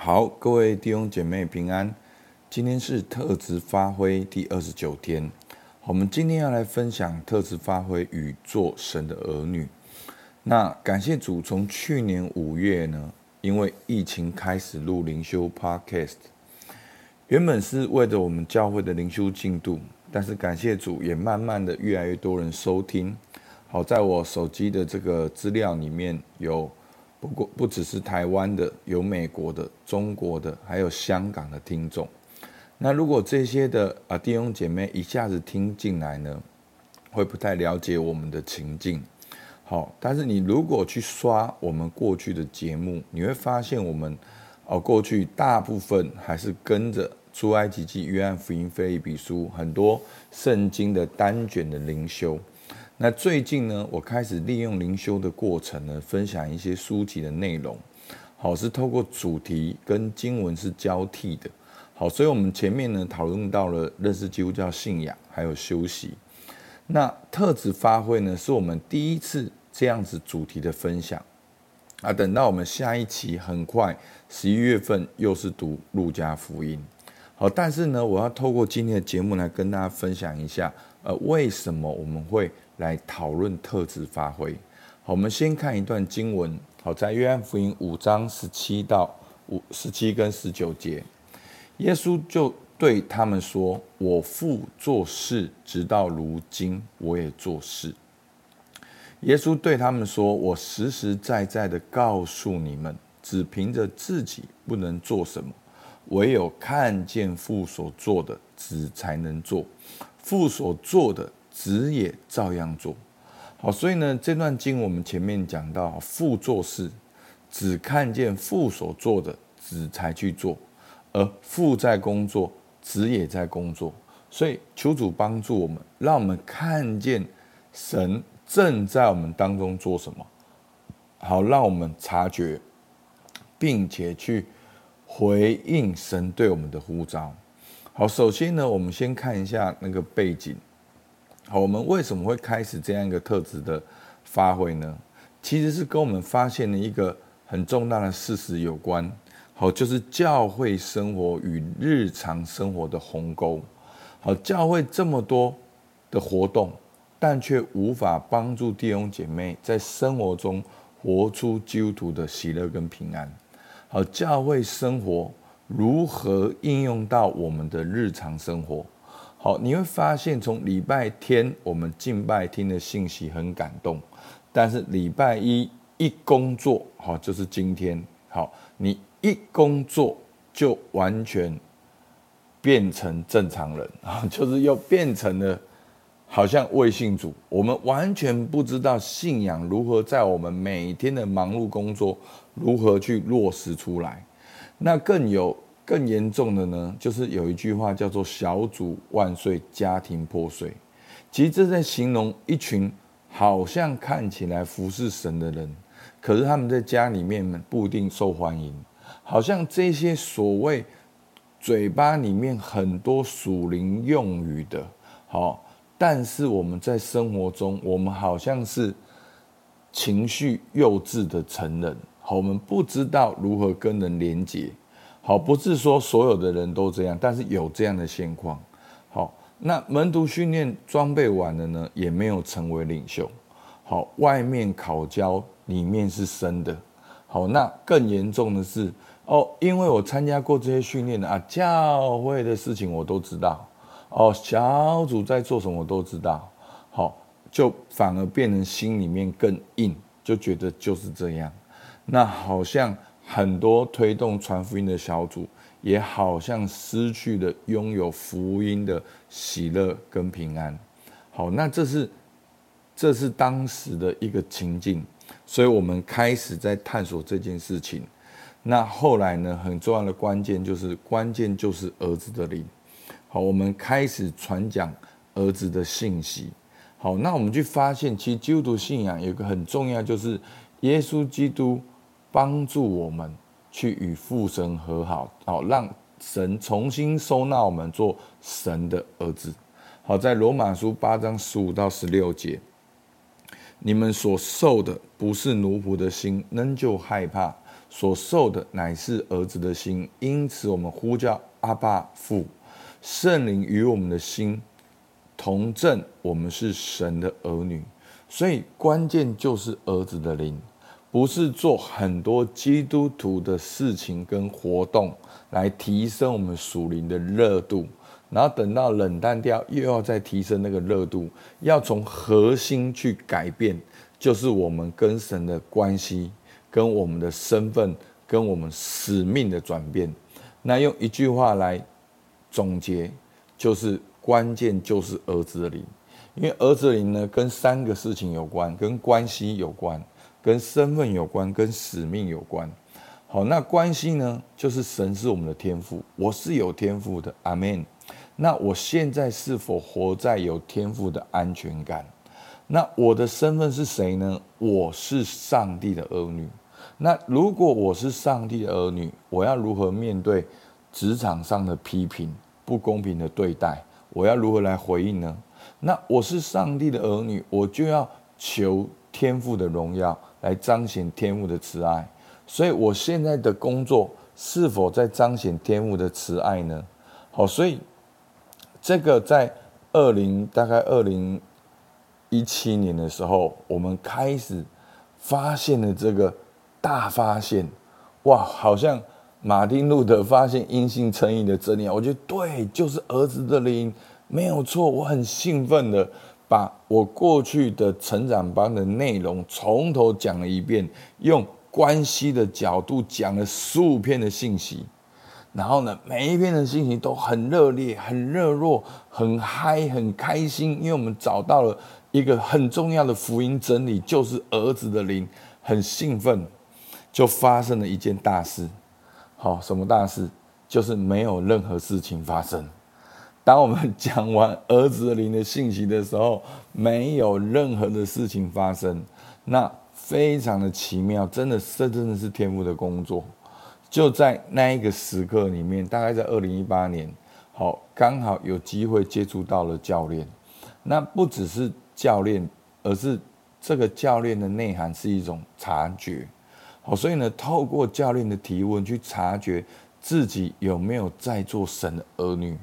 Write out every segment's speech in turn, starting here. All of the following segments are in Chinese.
好，各位弟兄姐妹平安。今天是特质发挥第二十九天。我们今天要来分享特质发挥与做神的儿女。那感谢主，从去年五月呢，因为疫情开始录灵修 Podcast，原本是为着我们教会的灵修进度，但是感谢主，也慢慢的越来越多人收听。好，在我手机的这个资料里面有。不过不只是台湾的，有美国的、中国的，还有香港的听众。那如果这些的啊弟兄姐妹一下子听进来呢，会不太了解我们的情境。好，但是你如果去刷我们过去的节目，你会发现我们哦过去大部分还是跟着出埃及记、约翰福音、腓立比书很多圣经的单卷的灵修。那最近呢，我开始利用灵修的过程呢，分享一些书籍的内容，好，是透过主题跟经文是交替的，好，所以我们前面呢讨论到了认识基督教信仰，还有休息。那特质发挥呢，是我们第一次这样子主题的分享啊。等到我们下一期很快十一月份又是读路加福音，好，但是呢，我要透过今天的节目来跟大家分享一下，呃，为什么我们会来讨论特质发挥。好，我们先看一段经文。好，在约翰福音五章十七到五十七跟十九节，耶稣就对他们说：“我父做事，直到如今，我也做事。”耶稣对他们说：“我实实在在的告诉你们，只凭着自己不能做什么，唯有看见父所做的，子才能做。父所做的。”子也照样做，好，所以呢，这段经我们前面讲到，父做事，只看见父所做的，子才去做，而父在工作，子也在工作，所以求主帮助我们，让我们看见神正在我们当中做什么，好，让我们察觉，并且去回应神对我们的呼召。好，首先呢，我们先看一下那个背景。好，我们为什么会开始这样一个特质的发挥呢？其实是跟我们发现了一个很重大的事实有关。好，就是教会生活与日常生活的鸿沟。好，教会这么多的活动，但却无法帮助弟兄姐妹在生活中活出基督徒的喜乐跟平安。好，教会生活如何应用到我们的日常生活？好，你会发现，从礼拜天我们敬拜听的信息很感动，但是礼拜一一工作，好，就是今天，好，你一工作就完全变成正常人啊，就是又变成了好像未信主，我们完全不知道信仰如何在我们每天的忙碌工作如何去落实出来，那更有。更严重的呢，就是有一句话叫做“小组万岁，家庭破碎”。其实这在形容一群好像看起来服侍神的人，可是他们在家里面不一定受欢迎。好像这些所谓嘴巴里面很多属灵用语的，好，但是我们在生活中，我们好像是情绪幼稚的成人。好，我们不知道如何跟人连结。好，不是说所有的人都这样，但是有这样的现况。好，那门徒训练装备完了呢，也没有成为领袖。好，外面烤焦，里面是生的。好，那更严重的是哦，因为我参加过这些训练啊，教会的事情我都知道。哦，小组在做什么我都知道。好，就反而变成心里面更硬，就觉得就是这样。那好像。很多推动传福音的小组，也好像失去了拥有福音的喜乐跟平安。好，那这是这是当时的一个情境，所以我们开始在探索这件事情。那后来呢，很重要的关键就是关键就是儿子的灵。好，我们开始传讲儿子的信息。好，那我们去发现，其实基督信仰有一个很重要，就是耶稣基督。帮助我们去与父神和好，好让神重新收纳我们做神的儿子。好，在罗马书八章十五到十六节，你们所受的不是奴仆的心，仍旧害怕；所受的乃是儿子的心，因此我们呼叫阿爸父。圣灵与我们的心同证，我们是神的儿女。所以关键就是儿子的灵，不是做很多基督徒的事情跟活动来提升我们属灵的热度，然后等到冷淡掉，又要再提升那个热度，要从核心去改变，就是我们跟神的关系。跟我们的身份、跟我们使命的转变，那用一句话来总结，就是关键就是儿子的灵，因为儿子的灵呢，跟三个事情有关，跟关系有关，跟身份有关，跟使命有关。好，那关系呢，就是神是我们的天赋，我是有天赋的，阿门。那我现在是否活在有天赋的安全感？那我的身份是谁呢？我是上帝的儿女。那如果我是上帝的儿女，我要如何面对职场上的批评、不公平的对待？我要如何来回应呢？那我是上帝的儿女，我就要求天赋的荣耀，来彰显天父的慈爱。所以，我现在的工作是否在彰显天父的慈爱呢？好，所以这个在二零大概二零。一七年的时候，我们开始发现了这个大发现，哇，好像马丁路德发现因信称义的真理，我觉得对，就是儿子的灵，没有错。我很兴奋的把我过去的成长班的内容从头讲了一遍，用关系的角度讲了十五篇的信息，然后呢，每一篇的信息都很热烈、很热络、很嗨、很开心，因为我们找到了。一个很重要的福音真理就是儿子的灵，很兴奋，就发生了一件大事。好，什么大事？就是没有任何事情发生。当我们讲完儿子的灵的信息的时候，没有任何的事情发生。那非常的奇妙，真的，这真的是天父的工作。就在那一个时刻里面，大概在二零一八年，好，刚好有机会接触到了教练。那不只是。教练，而是这个教练的内涵是一种察觉，好，所以呢，透过教练的提问去察觉自己有没有在做神的儿女。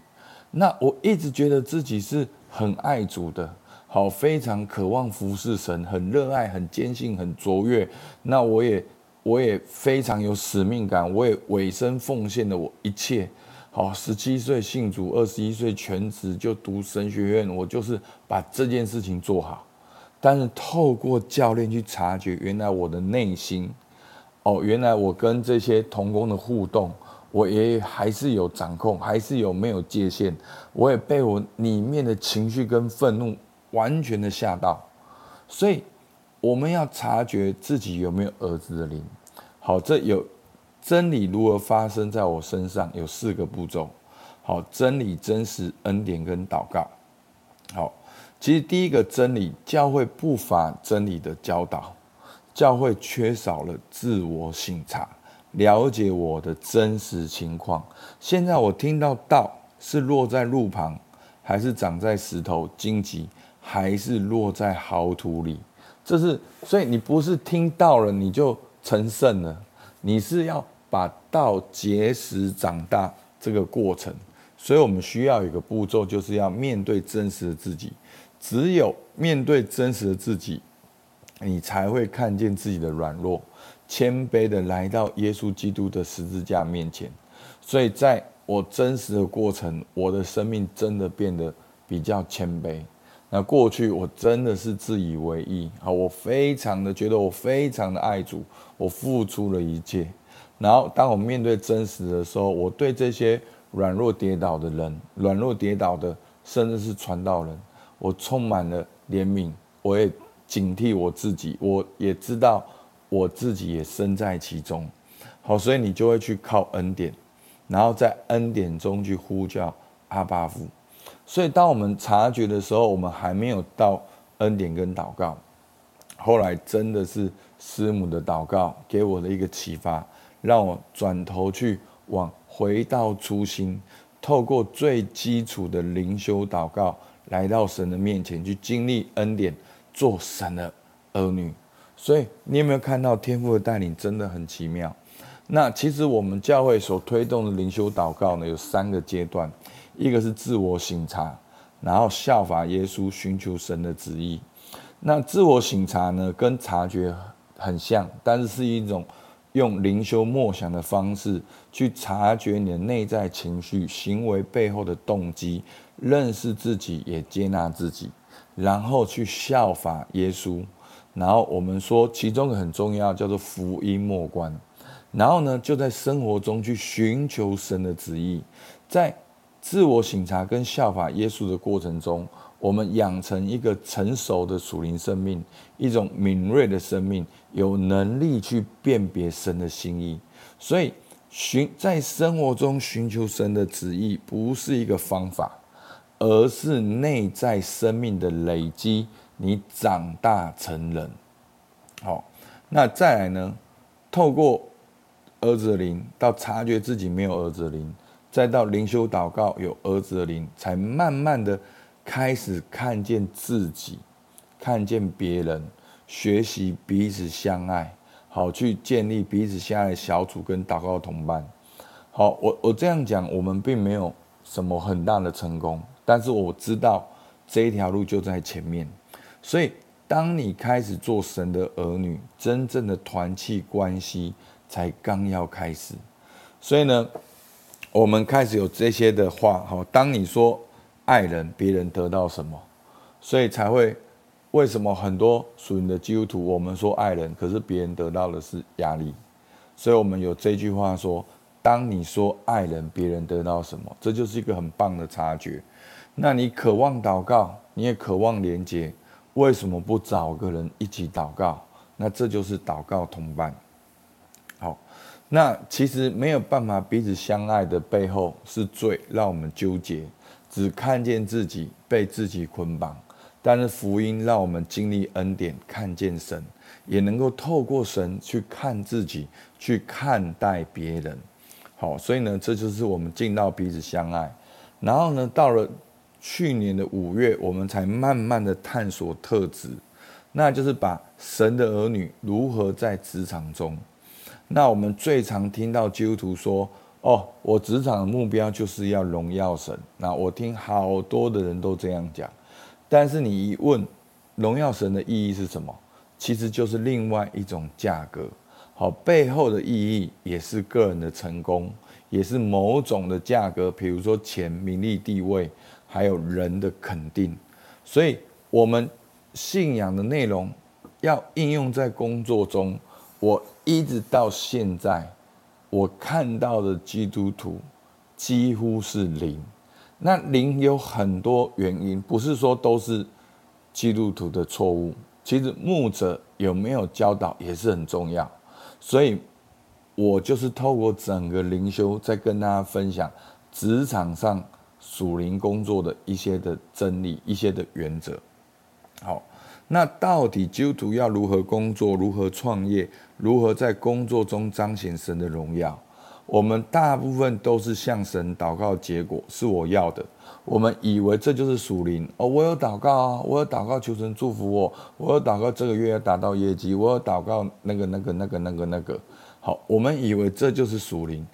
那我一直觉得自己是很爱主的，好，非常渴望服侍神，很热爱，很坚信，很卓越。那我也我也非常有使命感，我也委身奉献了我一切。好，十七岁信主，二十一岁全职就读神学院，我就是把这件事情做好。但是透过教练去察觉，原来我的内心，哦，原来我跟这些童工的互动，我也还是有掌控，还是有没有界限，我也被我里面的情绪跟愤怒完全的吓到。所以我们要察觉自己有没有儿子的灵。好，这有。真理如何发生在我身上？有四个步骤。好，真理、真实、恩典跟祷告。好，其实第一个真理，教会不乏真理的教导，教会缺少了自我省察，了解我的真实情况。现在我听到道是落在路旁，还是长在石头、荆棘，还是落在好土里？这是，所以你不是听到了你就成圣了，你是要。把道结实长大这个过程，所以我们需要一个步骤，就是要面对真实的自己。只有面对真实的自己，你才会看见自己的软弱，谦卑的来到耶稣基督的十字架面前。所以，在我真实的过程，我的生命真的变得比较谦卑。那过去我真的是自以为意啊，我非常的觉得我非常的爱主，我付出了一切。然后，当我面对真实的时候，我对这些软弱跌倒的人、软弱跌倒的，甚至是传道人，我充满了怜悯，我也警惕我自己，我也知道我自己也身在其中。好，所以你就会去靠恩典，然后在恩典中去呼叫阿爸父。所以，当我们察觉的时候，我们还没有到恩典跟祷告。后来，真的是师母的祷告给我的一个启发。让我转头去往回到初心，透过最基础的灵修祷告，来到神的面前去经历恩典，做神的儿女。所以你有没有看到天父的带领真的很奇妙？那其实我们教会所推动的灵修祷告呢，有三个阶段，一个是自我省察，然后效法耶稣，寻求神的旨意。那自我省察呢，跟察觉很像，但是是一种用灵修默想的方式去察觉你的内在情绪、行为背后的动机，认识自己，也接纳自己，然后去效法耶稣。然后我们说，其中很重要，叫做福音末观。然后呢，就在生活中去寻求神的旨意，在自我省察跟效法耶稣的过程中，我们养成一个成熟的属灵生命，一种敏锐的生命，有能力去辨别神的心意。所以，寻在生活中寻求神的旨意，不是一个方法，而是内在生命的累积。你长大成人，好，那再来呢？透过儿子的灵，到察觉自己没有儿子的灵，再到灵修祷告有儿子的灵，才慢慢的开始看见自己，看见别人，学习彼此相爱，好去建立彼此相爱的小组跟祷告同伴。好，我我这样讲，我们并没有什么很大的成功，但是我知道这一条路就在前面。所以，当你开始做神的儿女，真正的团契关系。才刚要开始，所以呢，我们开始有这些的话，好，当你说爱人，别人得到什么？所以才会为什么很多属灵的基督徒，我们说爱人，可是别人得到的是压力。所以我们有这句话说：当你说爱人，别人得到什么？这就是一个很棒的察觉。那你渴望祷告，你也渴望连接，为什么不找个人一起祷告？那这就是祷告同伴。好，那其实没有办法彼此相爱的背后是罪，让我们纠结，只看见自己被自己捆绑。但是福音让我们经历恩典，看见神，也能够透过神去看自己，去看待别人。好，所以呢，这就是我们进到彼此相爱。然后呢，到了去年的五月，我们才慢慢的探索特质，那就是把神的儿女如何在职场中。那我们最常听到基督徒说：“哦，我职场的目标就是要荣耀神。”那我听好多的人都这样讲，但是你一问，荣耀神的意义是什么？其实就是另外一种价格。好，背后的意义也是个人的成功，也是某种的价格，比如说钱、名利、地位，还有人的肯定。所以，我们信仰的内容要应用在工作中。我一直到现在，我看到的基督徒几乎是零。那零有很多原因，不是说都是基督徒的错误。其实牧者有没有教导也是很重要。所以，我就是透过整个灵修，在跟大家分享职场上属灵工作的一些的真理、一些的原则。好。那到底基督徒要如何工作，如何创业，如何在工作中彰显神的荣耀？我们大部分都是向神祷告，结果是我要的。我们以为这就是属灵哦，我有祷告啊，我有祷告求神祝福我，我有祷告这个月要达到业绩，我有祷告那个那个那个那个那个。好，我们以为这就是属灵，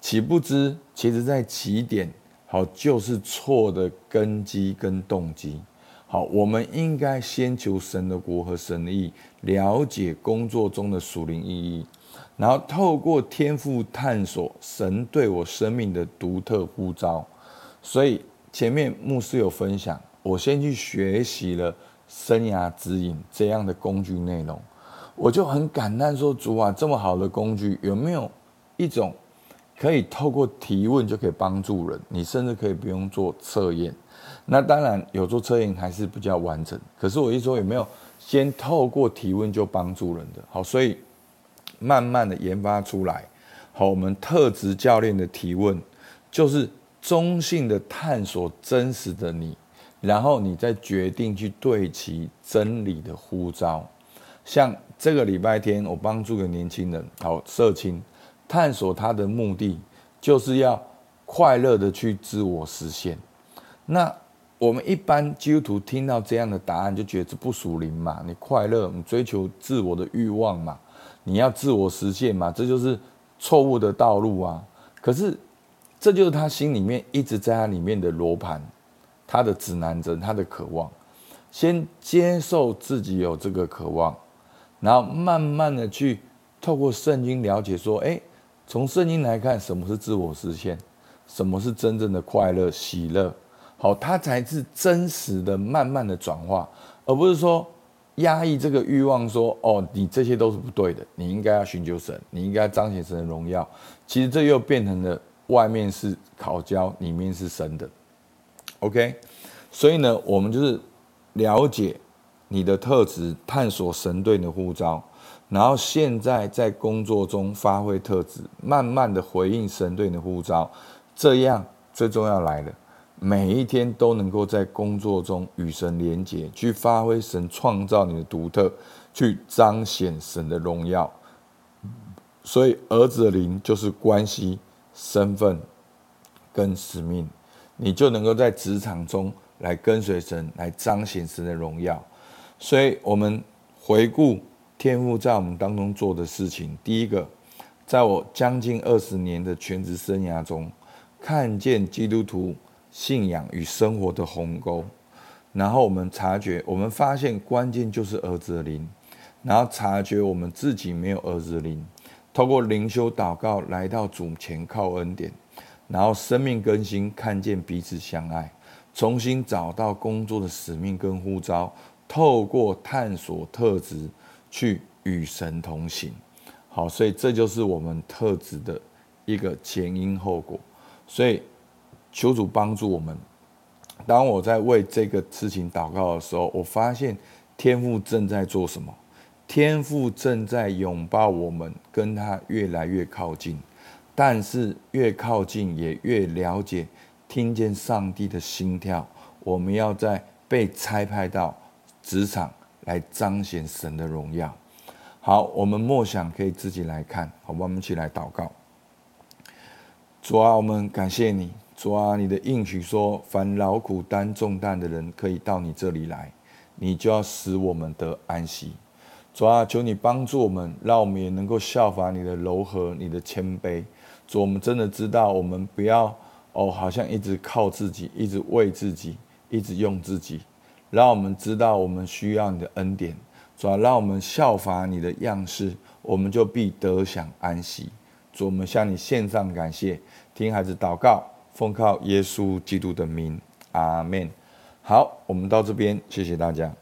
岂不知其实在起点，好就是错的根基跟动机。好，我们应该先求神的国和神的义，了解工作中的属灵意义，然后透过天赋探索神对我生命的独特呼召。所以前面牧师有分享，我先去学习了生涯指引这样的工具内容，我就很感叹说：主啊，这么好的工具，有没有一种可以透过提问就可以帮助人？你甚至可以不用做测验。那当然有做测验还是比较完整，可是我一说有没有先透过提问就帮助人的？好，所以慢慢的研发出来。好，我们特职教练的提问就是中性的探索真实的你，然后你再决定去对齐真理的呼召。像这个礼拜天我帮助个年轻人，好，社青探索他的目的就是要快乐的去自我实现。那我们一般基督徒听到这样的答案，就觉得这不属灵嘛？你快乐，你追求自我的欲望嘛？你要自我实现嘛？这就是错误的道路啊。可是，这就是他心里面一直在他里面的罗盘，他的指南针，他的渴望。先接受自己有这个渴望，然后慢慢的去透过圣经了解说，哎，从圣经来看，什么是自我实现，什么是真正的快乐、喜乐。好，它才是真实的、慢慢的转化，而不是说压抑这个欲望，说哦，你这些都是不对的，你应该要寻求神，你应该彰显神的荣耀。其实这又变成了外面是烤焦，里面是生的。OK，所以呢，我们就是了解你的特质，探索神对你的呼召，然后现在在工作中发挥特质，慢慢的回应神对你的呼召，这样最重要来了。每一天都能够在工作中与神连结，去发挥神创造你的独特，去彰显神的荣耀。所以，儿子的灵就是关系、身份跟使命，你就能够在职场中来跟随神，来彰显神的荣耀。所以，我们回顾天父在我们当中做的事情，第一个，在我将近二十年的全职生涯中，看见基督徒。信仰与生活的鸿沟，然后我们察觉，我们发现关键就是儿子的灵，然后察觉我们自己没有儿子的灵，透过灵修祷告来到主前靠恩典，然后生命更新，看见彼此相爱，重新找到工作的使命跟呼召，透过探索特质去与神同行。好，所以这就是我们特质的一个前因后果，所以。求主帮助我们。当我在为这个事情祷告的时候，我发现天父正在做什么？天父正在拥抱我们，跟他越来越靠近。但是越靠近，也越了解，听见上帝的心跳。我们要在被差派到职场来彰显神的荣耀。好，我们默想可以自己来看，好？我们一起来祷告。主啊，我们感谢你。主啊，你的应许说，凡劳苦担重担的人，可以到你这里来，你就要使我们得安息。主啊，求你帮助我们，让我们也能够效法你的柔和、你的谦卑。主，我们真的知道，我们不要哦，好像一直靠自己，一直为自己，一直用自己。让我们知道，我们需要你的恩典。主啊，让我们效法你的样式，我们就必得享安息。主，我们向你献上感谢，听孩子祷告。奉靠耶稣基督的名，阿门。好，我们到这边，谢谢大家。